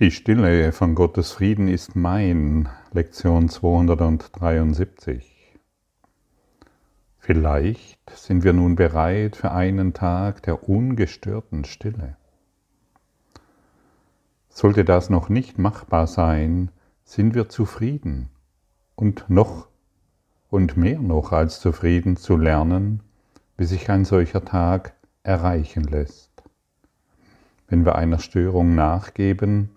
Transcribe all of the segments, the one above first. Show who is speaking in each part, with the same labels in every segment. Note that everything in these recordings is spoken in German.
Speaker 1: Die Stille von Gottes Frieden ist mein, Lektion 273. Vielleicht sind wir nun bereit für einen Tag der ungestörten Stille. Sollte das noch nicht machbar sein, sind wir zufrieden und noch und mehr noch als zufrieden zu lernen, wie sich ein solcher Tag erreichen lässt. Wenn wir einer Störung nachgeben,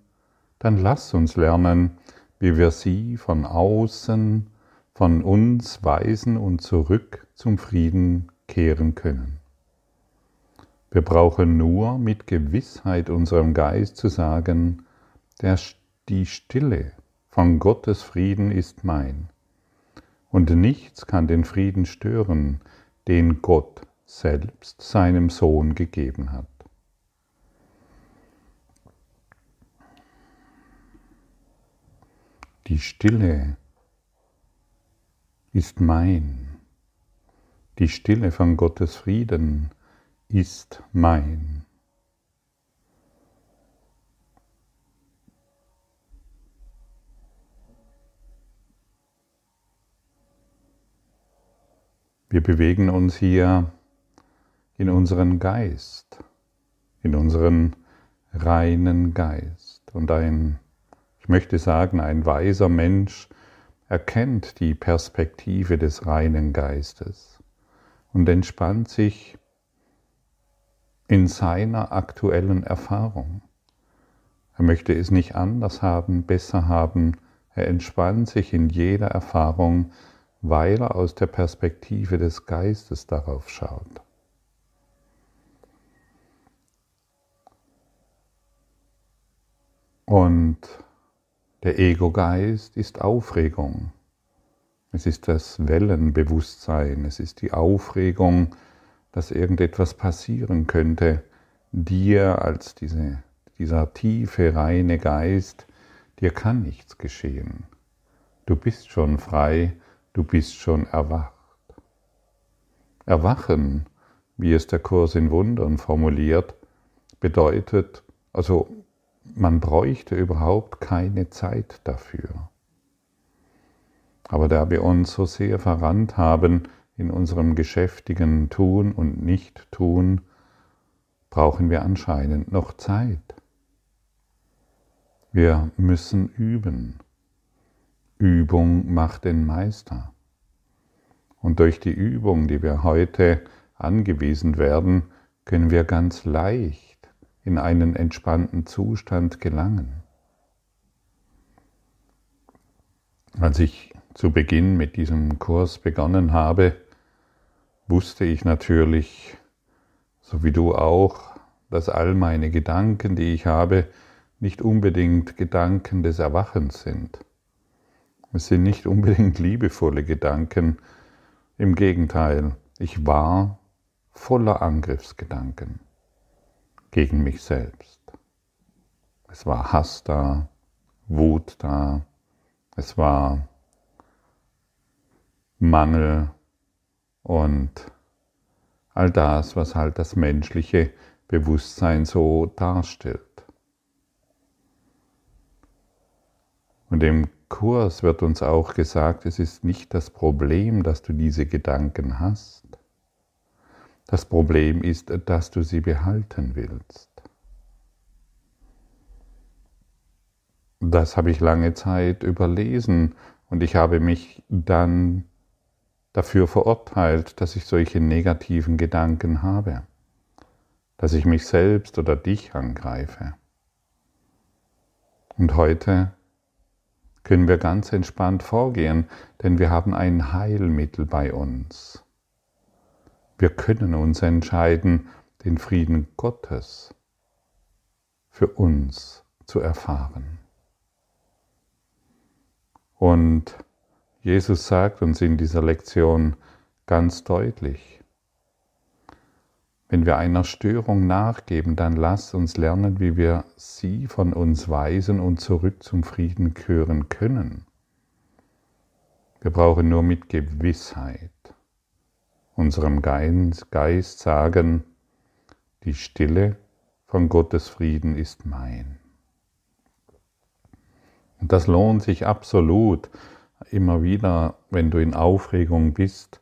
Speaker 1: dann lass uns lernen, wie wir sie von außen, von uns weisen und zurück zum Frieden kehren können. Wir brauchen nur mit Gewissheit unserem Geist zu sagen, der, die Stille von Gottes Frieden ist mein. Und nichts kann den Frieden stören, den Gott selbst seinem Sohn gegeben hat. Die Stille ist mein. Die Stille von Gottes Frieden ist mein. Wir bewegen uns hier in unseren Geist, in unseren reinen Geist. Und ein ich möchte sagen, ein weiser Mensch erkennt die Perspektive des reinen Geistes und entspannt sich in seiner aktuellen Erfahrung. Er möchte es nicht anders haben, besser haben. Er entspannt sich in jeder Erfahrung, weil er aus der Perspektive des Geistes darauf schaut. Und der Ego-Geist ist Aufregung. Es ist das Wellenbewusstsein, es ist die Aufregung, dass irgendetwas passieren könnte, dir als diese, dieser tiefe, reine Geist, dir kann nichts geschehen. Du bist schon frei, du bist schon erwacht. Erwachen, wie es der Kurs in Wundern formuliert, bedeutet, also man bräuchte überhaupt keine Zeit dafür. Aber da wir uns so sehr verrannt haben in unserem geschäftigen Tun und Nicht-Tun, brauchen wir anscheinend noch Zeit. Wir müssen üben. Übung macht den Meister. Und durch die Übung, die wir heute angewiesen werden, können wir ganz leicht in einen entspannten Zustand gelangen. Als ich zu Beginn mit diesem Kurs begonnen habe, wusste ich natürlich, so wie du auch, dass all meine Gedanken, die ich habe, nicht unbedingt Gedanken des Erwachens sind. Es sind nicht unbedingt liebevolle Gedanken, im Gegenteil, ich war voller Angriffsgedanken gegen mich selbst. Es war Hass da, Wut da, es war Mangel und all das, was halt das menschliche Bewusstsein so darstellt. Und im Kurs wird uns auch gesagt, es ist nicht das Problem, dass du diese Gedanken hast. Das Problem ist, dass du sie behalten willst. Das habe ich lange Zeit überlesen und ich habe mich dann dafür verurteilt, dass ich solche negativen Gedanken habe, dass ich mich selbst oder dich angreife. Und heute können wir ganz entspannt vorgehen, denn wir haben ein Heilmittel bei uns. Wir können uns entscheiden, den Frieden Gottes für uns zu erfahren. Und Jesus sagt uns in dieser Lektion ganz deutlich, wenn wir einer Störung nachgeben, dann lasst uns lernen, wie wir sie von uns weisen und zurück zum Frieden kehren können. Wir brauchen nur mit Gewissheit unserem Geist sagen, die Stille von Gottes Frieden ist mein. Und das lohnt sich absolut immer wieder, wenn du in Aufregung bist.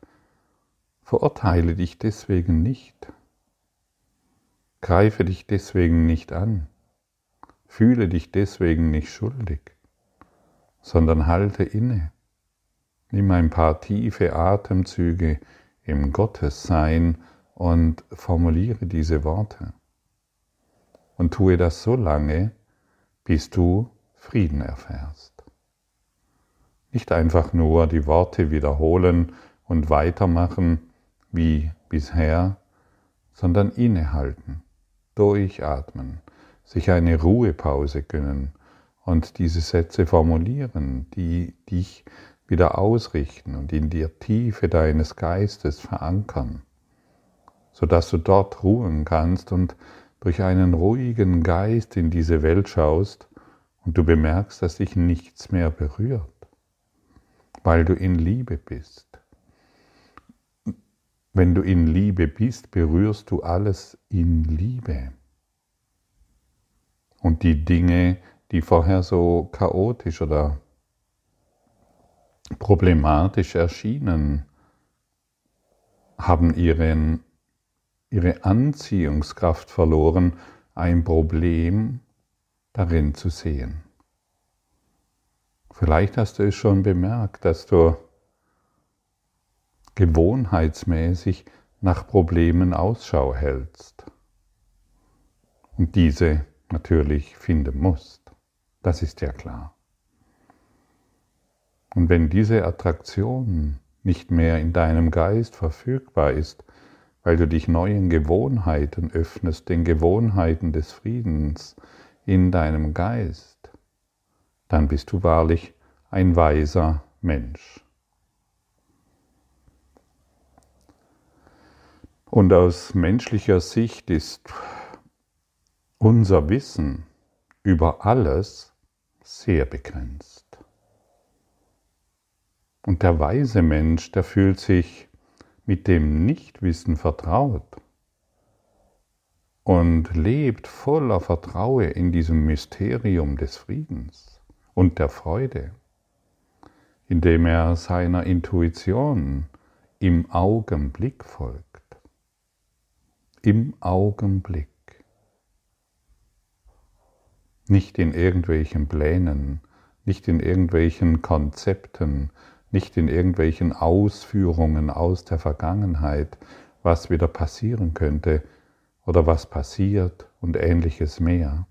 Speaker 1: Verurteile dich deswegen nicht. Greife dich deswegen nicht an. Fühle dich deswegen nicht schuldig, sondern halte inne. Nimm ein paar tiefe Atemzüge im Gottessein und formuliere diese Worte. Und tue das so lange, bis du Frieden erfährst. Nicht einfach nur die Worte wiederholen und weitermachen wie bisher, sondern innehalten, durchatmen, sich eine Ruhepause gönnen und diese Sätze formulieren, die dich wieder ausrichten und in die Tiefe deines Geistes verankern, sodass du dort ruhen kannst und durch einen ruhigen Geist in diese Welt schaust und du bemerkst, dass dich nichts mehr berührt, weil du in Liebe bist. Wenn du in Liebe bist, berührst du alles in Liebe. Und die Dinge, die vorher so chaotisch oder problematisch erschienen, haben ihren, ihre Anziehungskraft verloren, ein Problem darin zu sehen. Vielleicht hast du es schon bemerkt, dass du gewohnheitsmäßig nach Problemen Ausschau hältst und diese natürlich finden musst. Das ist ja klar. Und wenn diese Attraktion nicht mehr in deinem Geist verfügbar ist, weil du dich neuen Gewohnheiten öffnest, den Gewohnheiten des Friedens in deinem Geist, dann bist du wahrlich ein weiser Mensch. Und aus menschlicher Sicht ist unser Wissen über alles sehr begrenzt. Und der weise Mensch, der fühlt sich mit dem Nichtwissen vertraut und lebt voller Vertraue in diesem Mysterium des Friedens und der Freude, indem er seiner Intuition im Augenblick folgt. Im Augenblick. Nicht in irgendwelchen Plänen, nicht in irgendwelchen Konzepten, nicht in irgendwelchen Ausführungen aus der Vergangenheit, was wieder passieren könnte oder was passiert und ähnliches mehr,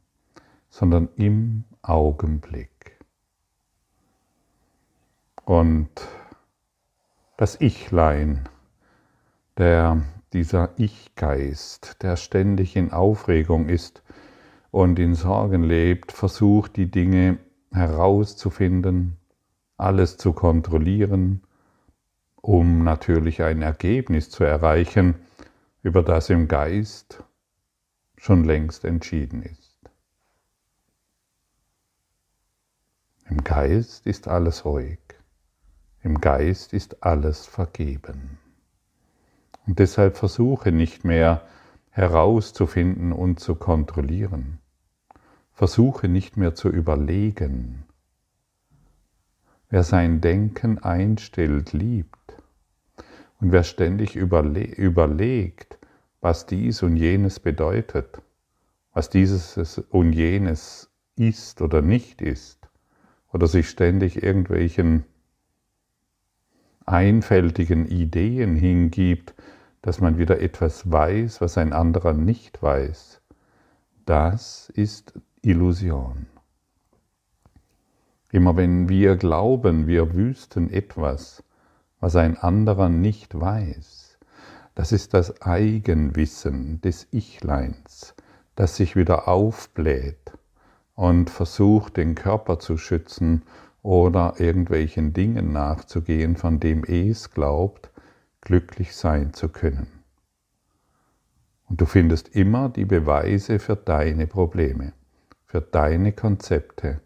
Speaker 1: sondern im Augenblick. Und das Ichlein, der, dieser Ich-Geist, der ständig in Aufregung ist und in Sorgen lebt, versucht die Dinge herauszufinden, alles zu kontrollieren, um natürlich ein Ergebnis zu erreichen, über das im Geist schon längst entschieden ist. Im Geist ist alles ruhig, im Geist ist alles vergeben. Und deshalb versuche nicht mehr herauszufinden und zu kontrollieren. Versuche nicht mehr zu überlegen, Wer sein Denken einstellt, liebt. Und wer ständig überle überlegt, was dies und jenes bedeutet, was dieses und jenes ist oder nicht ist, oder sich ständig irgendwelchen einfältigen Ideen hingibt, dass man wieder etwas weiß, was ein anderer nicht weiß, das ist Illusion. Immer wenn wir glauben, wir wüssten etwas, was ein anderer nicht weiß, das ist das Eigenwissen des Ichleins, das sich wieder aufbläht und versucht, den Körper zu schützen oder irgendwelchen Dingen nachzugehen, von dem es glaubt, glücklich sein zu können. Und du findest immer die Beweise für deine Probleme, für deine Konzepte,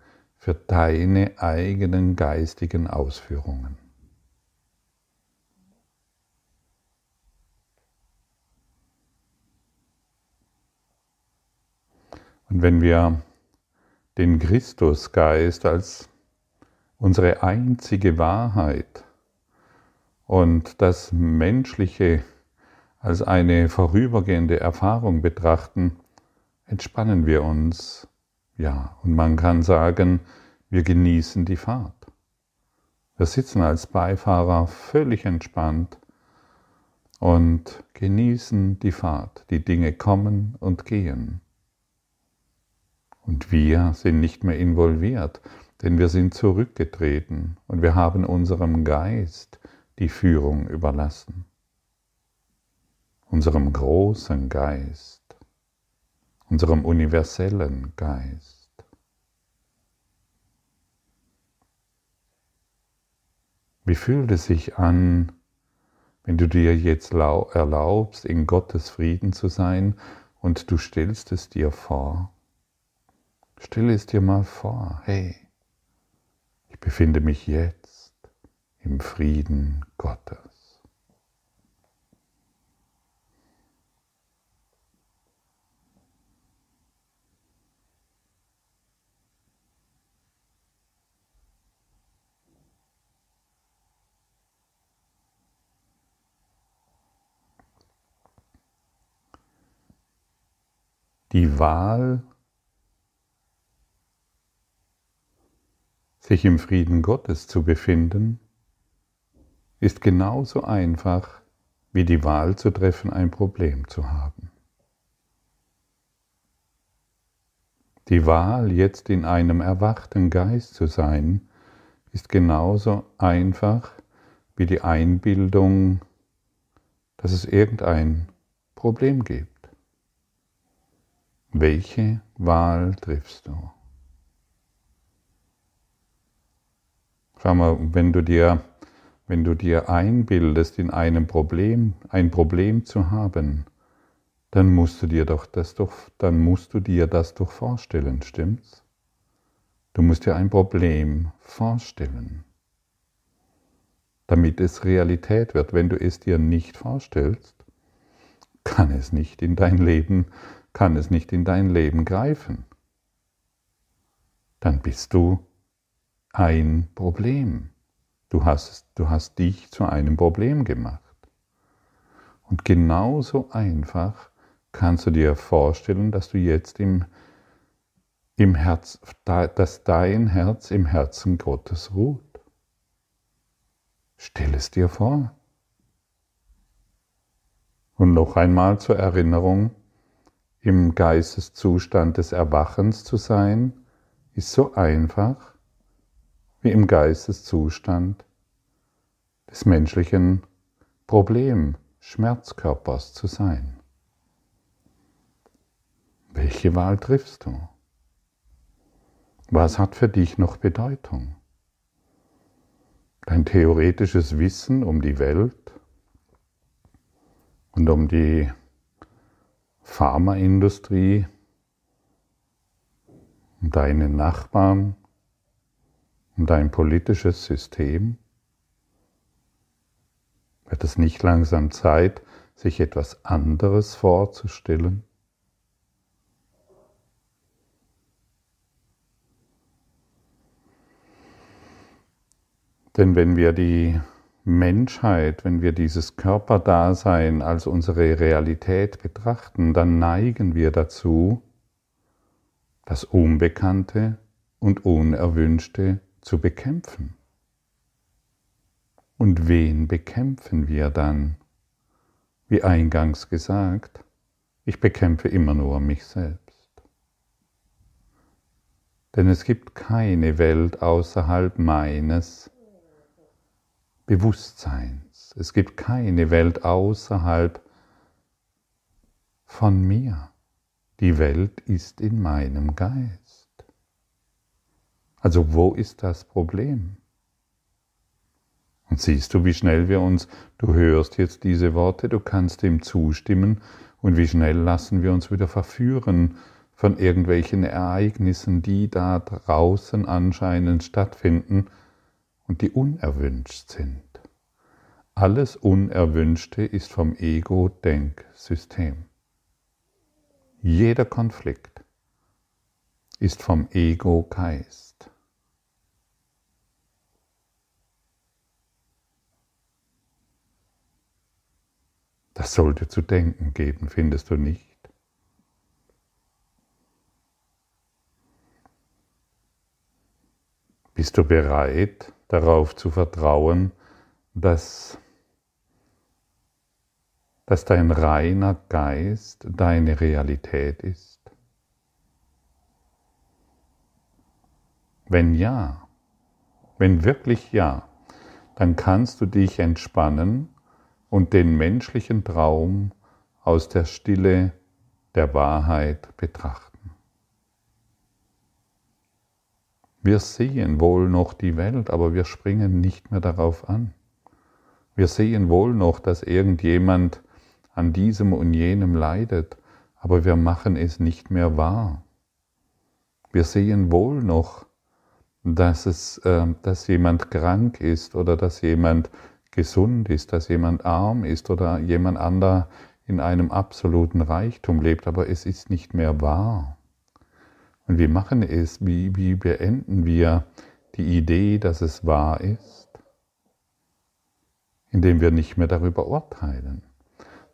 Speaker 1: für deine eigenen geistigen Ausführungen. Und wenn wir den Christusgeist als unsere einzige Wahrheit und das Menschliche als eine vorübergehende Erfahrung betrachten, entspannen wir uns. Ja, und man kann sagen, wir genießen die Fahrt. Wir sitzen als Beifahrer völlig entspannt und genießen die Fahrt. Die Dinge kommen und gehen. Und wir sind nicht mehr involviert, denn wir sind zurückgetreten und wir haben unserem Geist die Führung überlassen. Unserem großen Geist, unserem universellen Geist. Wie fühlt es sich an, wenn du dir jetzt erlaubst, in Gottes Frieden zu sein und du stellst es dir vor? Stell es dir mal vor, hey, ich befinde mich jetzt im Frieden Gottes. Die Wahl sich im Frieden Gottes zu befinden, ist genauso einfach wie die Wahl zu treffen, ein Problem zu haben. Die Wahl, jetzt in einem erwachten Geist zu sein, ist genauso einfach wie die Einbildung, dass es irgendein Problem gibt. Welche Wahl triffst du? Schau mal, wenn du dir, wenn du dir einbildest, in einem Problem, ein Problem zu haben, dann musst du dir doch das doch, dann musst du dir das doch vorstellen, stimmt's? Du musst dir ein Problem vorstellen, damit es Realität wird. Wenn du es dir nicht vorstellst, kann es nicht in dein Leben, kann es nicht in dein Leben greifen. Dann bist du ein Problem. Du hast, du hast dich zu einem Problem gemacht. Und genauso einfach kannst du dir vorstellen, dass du jetzt im, im Herz, dass dein Herz im Herzen Gottes ruht. Stell es dir vor. Und noch einmal zur Erinnerung, im Geisteszustand des Erwachens zu sein, ist so einfach wie im Geisteszustand des menschlichen Problem, Schmerzkörpers zu sein. Welche Wahl triffst du? Was hat für dich noch Bedeutung? Dein theoretisches Wissen um die Welt und um die Pharmaindustrie, um deine Nachbarn, um dein politisches System? Wird es nicht langsam Zeit, sich etwas anderes vorzustellen? Denn wenn wir die Menschheit, wenn wir dieses Körperdasein als unsere Realität betrachten, dann neigen wir dazu, das Unbekannte und Unerwünschte zu bekämpfen. Und wen bekämpfen wir dann? Wie eingangs gesagt, ich bekämpfe immer nur mich selbst. Denn es gibt keine Welt außerhalb meines Bewusstseins. Es gibt keine Welt außerhalb von mir. Die Welt ist in meinem Geist. Also wo ist das Problem? Und siehst du, wie schnell wir uns, du hörst jetzt diese Worte, du kannst dem zustimmen und wie schnell lassen wir uns wieder verführen von irgendwelchen Ereignissen, die da draußen anscheinend stattfinden und die unerwünscht sind. Alles Unerwünschte ist vom Ego-Denksystem. Jeder Konflikt, ist vom Ego-Geist. Das sollte zu denken geben, findest du nicht? Bist du bereit, darauf zu vertrauen, dass, dass dein reiner Geist deine Realität ist? Wenn ja, wenn wirklich ja, dann kannst du dich entspannen und den menschlichen Traum aus der Stille der Wahrheit betrachten. Wir sehen wohl noch die Welt, aber wir springen nicht mehr darauf an. Wir sehen wohl noch, dass irgendjemand an diesem und jenem leidet, aber wir machen es nicht mehr wahr. Wir sehen wohl noch, dass, es, äh, dass jemand krank ist oder dass jemand gesund ist, dass jemand arm ist oder jemand anderer in einem absoluten Reichtum lebt, aber es ist nicht mehr wahr. Und wie machen es, wie, wie beenden wir die Idee, dass es wahr ist? Indem wir nicht mehr darüber urteilen.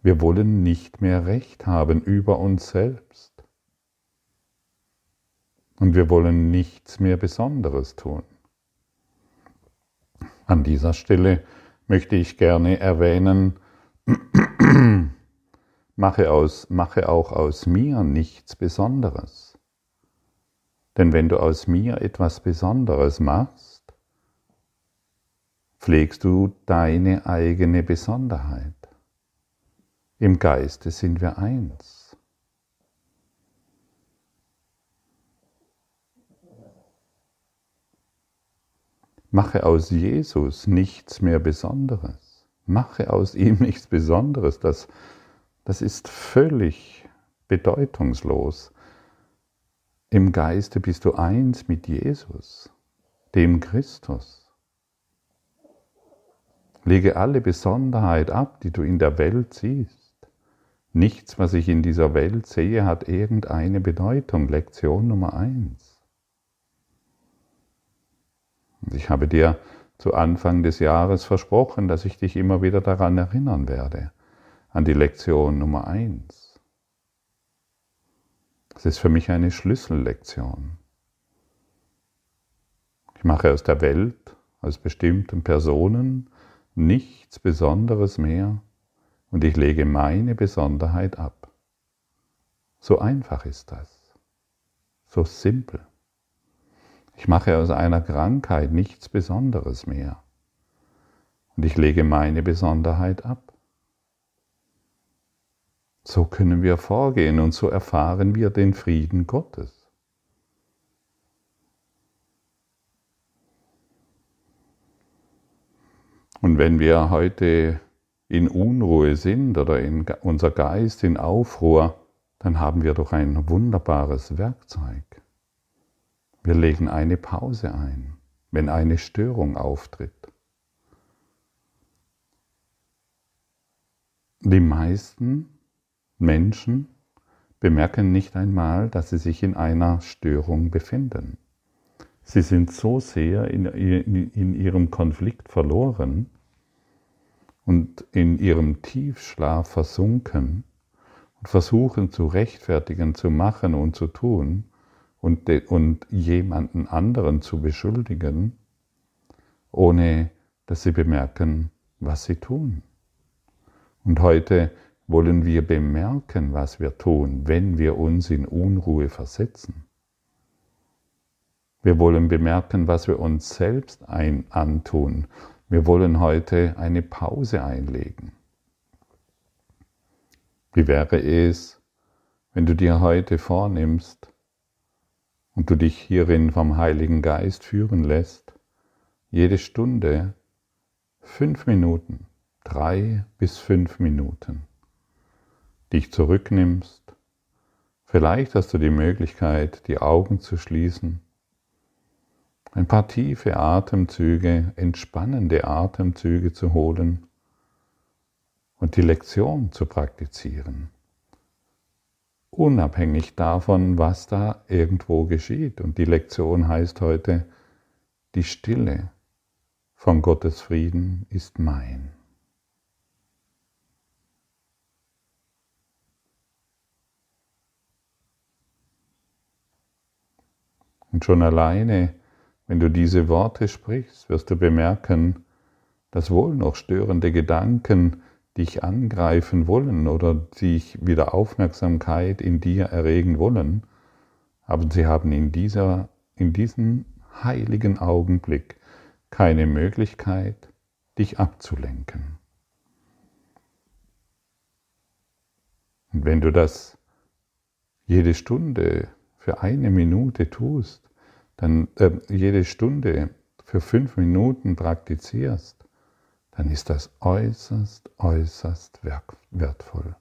Speaker 1: Wir wollen nicht mehr Recht haben über uns selbst. Und wir wollen nichts mehr Besonderes tun. An dieser Stelle möchte ich gerne erwähnen, mache, aus, mache auch aus mir nichts Besonderes. Denn wenn du aus mir etwas Besonderes machst, pflegst du deine eigene Besonderheit. Im Geiste sind wir eins. Mache aus Jesus nichts mehr Besonderes. Mache aus ihm nichts Besonderes. Das, das ist völlig bedeutungslos. Im Geiste bist du eins mit Jesus, dem Christus. Lege alle Besonderheit ab, die du in der Welt siehst. Nichts, was ich in dieser Welt sehe, hat irgendeine Bedeutung. Lektion Nummer eins. Ich habe dir zu Anfang des Jahres versprochen, dass ich dich immer wieder daran erinnern werde, an die Lektion Nummer eins. Das ist für mich eine Schlüssellektion. Ich mache aus der Welt, aus bestimmten Personen nichts Besonderes mehr und ich lege meine Besonderheit ab. So einfach ist das. So simpel. Ich mache aus einer Krankheit nichts Besonderes mehr und ich lege meine Besonderheit ab. So können wir vorgehen und so erfahren wir den Frieden Gottes. Und wenn wir heute in Unruhe sind oder in unser Geist in Aufruhr, dann haben wir doch ein wunderbares Werkzeug. Wir legen eine Pause ein, wenn eine Störung auftritt. Die meisten Menschen bemerken nicht einmal, dass sie sich in einer Störung befinden. Sie sind so sehr in, in, ihrem Konflikt verloren und in ihrem Tiefschlaf versunken und versuchen zu rechtfertigen, zu machen und zu tun und, und jemanden anderen zu beschuldigen, ohne dass sie bemerken, was sie tun. Und heute wollen wir bemerken, was wir tun, wenn wir uns in Unruhe versetzen. Wir wollen bemerken, was wir uns selbst ein antun. Wir wollen heute eine Pause einlegen. Wie wäre es, wenn du dir heute vornimmst und du dich hierin vom Heiligen Geist führen lässt, jede Stunde fünf Minuten, drei bis fünf Minuten dich zurücknimmst. Vielleicht hast du die Möglichkeit, die Augen zu schließen, ein paar tiefe Atemzüge, entspannende Atemzüge zu holen und die Lektion zu praktizieren. unabhängig davon, was da irgendwo geschieht. Und die Lektion heißt heute, die Stille von Gottes Frieden ist mein. Und schon alleine, wenn du diese Worte sprichst, wirst du bemerken, dass wohl noch störende Gedanken dich angreifen wollen oder sich wieder Aufmerksamkeit in dir erregen wollen, aber sie haben in, dieser, in diesem heiligen Augenblick keine Möglichkeit, dich abzulenken. Und wenn du das jede Stunde für eine Minute tust, dann äh, jede Stunde für fünf Minuten praktizierst, dann ist das äußerst, äußerst wertvoll.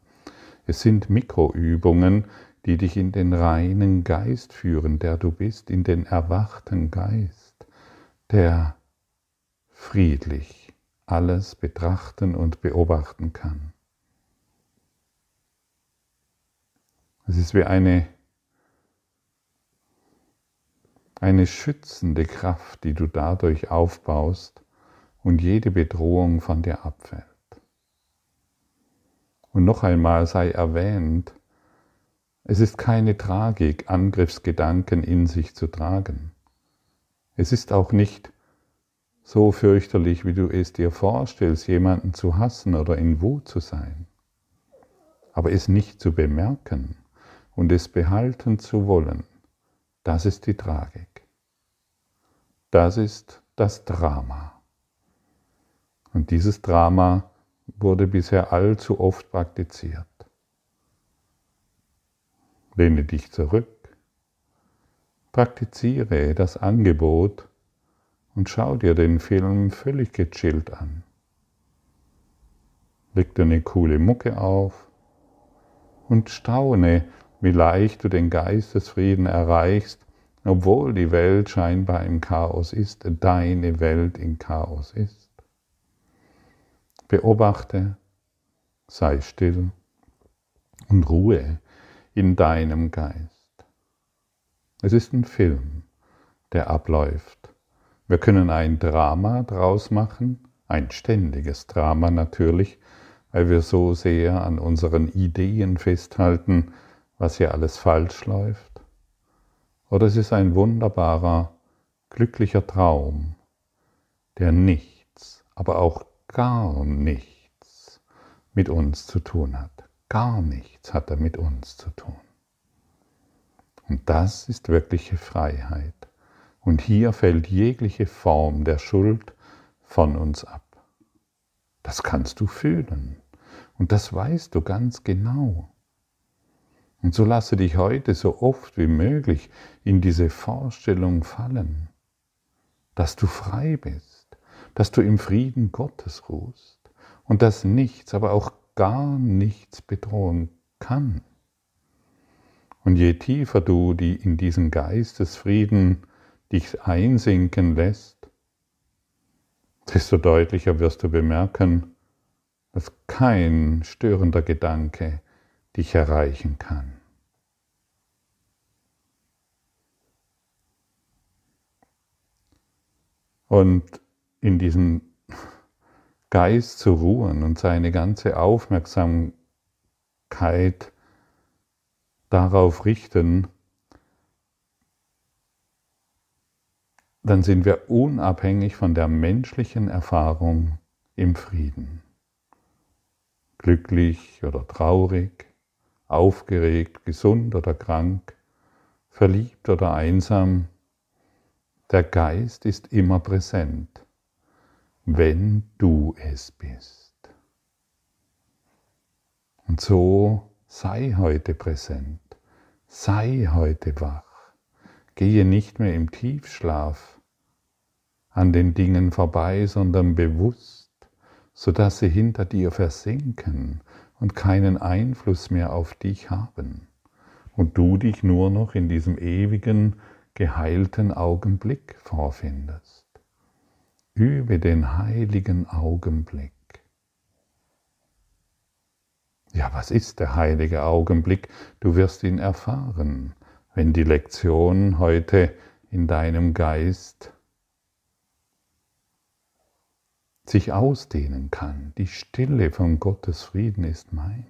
Speaker 1: Es sind Mikroübungen, die dich in den reinen Geist führen, der du bist, in den erwachten Geist, der friedlich alles betrachten und beobachten kann. Es ist wie eine, eine schützende Kraft, die du dadurch aufbaust, und jede Bedrohung von dir abfällt. Und noch einmal sei erwähnt, es ist keine Tragik, Angriffsgedanken in sich zu tragen. Es ist auch nicht so fürchterlich, wie du es dir vorstellst, jemanden zu hassen oder in Wut zu sein. Aber es nicht zu bemerken und es behalten zu wollen, das ist die Tragik. Das ist das Drama. Und dieses Drama wurde bisher allzu oft praktiziert. Lehne dich zurück, praktiziere das Angebot und schau dir den Film völlig gechillt an. Leg dir eine coole Mucke auf und staune, wie leicht du den Geistesfrieden erreichst, obwohl die Welt scheinbar im Chaos ist, deine Welt im Chaos ist. Beobachte, sei still und Ruhe in deinem Geist. Es ist ein Film, der abläuft. Wir können ein Drama draus machen, ein ständiges Drama natürlich, weil wir so sehr an unseren Ideen festhalten, was hier alles falsch läuft. Oder es ist ein wunderbarer, glücklicher Traum, der nichts, aber auch gar nichts mit uns zu tun hat. Gar nichts hat er mit uns zu tun. Und das ist wirkliche Freiheit. Und hier fällt jegliche Form der Schuld von uns ab. Das kannst du fühlen. Und das weißt du ganz genau. Und so lasse dich heute so oft wie möglich in diese Vorstellung fallen, dass du frei bist dass du im Frieden Gottes ruhst und dass nichts, aber auch gar nichts bedrohen kann. Und je tiefer du die in diesen Geistesfrieden dich einsinken lässt, desto deutlicher wirst du bemerken, dass kein störender Gedanke dich erreichen kann. Und in diesem Geist zu ruhen und seine ganze Aufmerksamkeit darauf richten, dann sind wir unabhängig von der menschlichen Erfahrung im Frieden. Glücklich oder traurig, aufgeregt, gesund oder krank, verliebt oder einsam, der Geist ist immer präsent wenn du es bist. Und so sei heute präsent, sei heute wach, gehe nicht mehr im Tiefschlaf an den Dingen vorbei, sondern bewusst, sodass sie hinter dir versinken und keinen Einfluss mehr auf dich haben und du dich nur noch in diesem ewigen, geheilten Augenblick vorfindest. Übe den heiligen Augenblick. Ja, was ist der heilige Augenblick? Du wirst ihn erfahren, wenn die Lektion heute in deinem Geist sich ausdehnen kann. Die Stille von Gottes Frieden ist mein.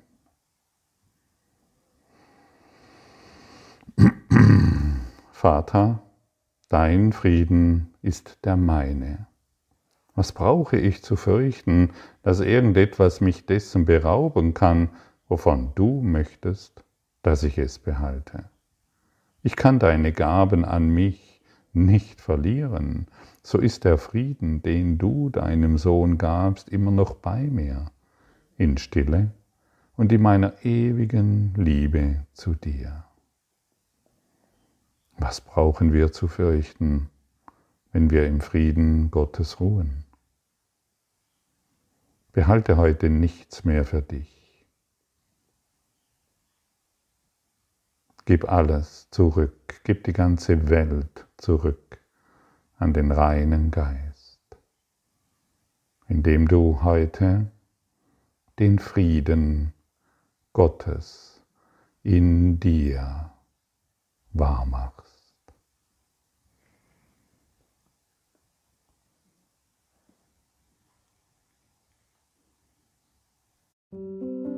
Speaker 1: Vater, dein Frieden ist der meine. Was brauche ich zu fürchten, dass irgendetwas mich dessen berauben kann, wovon du möchtest, dass ich es behalte? Ich kann deine Gaben an mich nicht verlieren, so ist der Frieden, den du deinem Sohn gabst, immer noch bei mir, in Stille und in meiner ewigen Liebe zu dir. Was brauchen wir zu fürchten, wenn wir im Frieden Gottes ruhen? Behalte heute nichts mehr für dich. Gib alles zurück, gib die ganze Welt zurück an den reinen Geist, indem du heute den Frieden Gottes in dir wahrmachst. thank